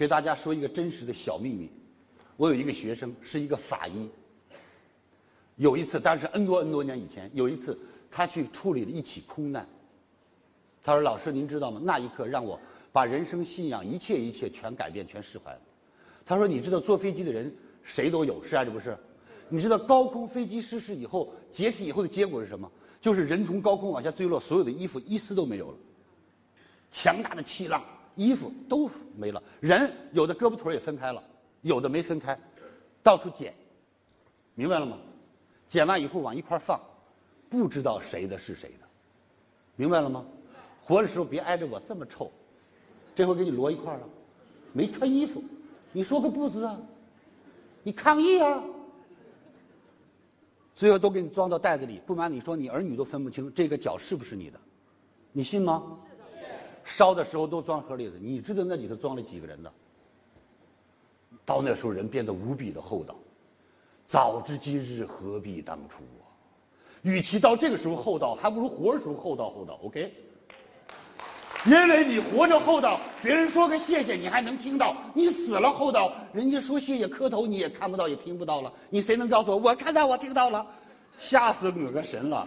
给大家说一个真实的小秘密，我有一个学生是一个法医。有一次，但是 N 多 N 多年以前，有一次他去处理了一起空难。他说：“老师，您知道吗？那一刻让我把人生信仰一切一切全改变，全释怀了。”他说：“你知道坐飞机的人谁都有，是还是不是？你知道高空飞机失事以后解体以后的结果是什么？就是人从高空往下坠落，所有的衣服一丝都没有了，强大的气浪，衣服都没了，人有的胳膊腿也分开了，有的没分开，到处捡，明白了吗？”捡完以后往一块放，不知道谁的是谁的，明白了吗？活的时候别挨着我这么臭，这回给你摞一块了，没穿衣服，你说个不字啊？你抗议啊？最后都给你装到袋子里，不瞒你说，你儿女都分不清这个脚是不是你的，你信吗？烧的时候都装盒里的，你知道那里头装了几个人的？到那时候人变得无比的厚道。早知今日，何必当初啊！与其到这个时候厚道，还不如活着时候厚道厚道。OK，因为你活着厚道，别人说个谢谢，你还能听到；你死了厚道，人家说谢谢磕头，你也看不到，也听不到了。你谁能告诉我？我看到，我听到了，吓死我个神了！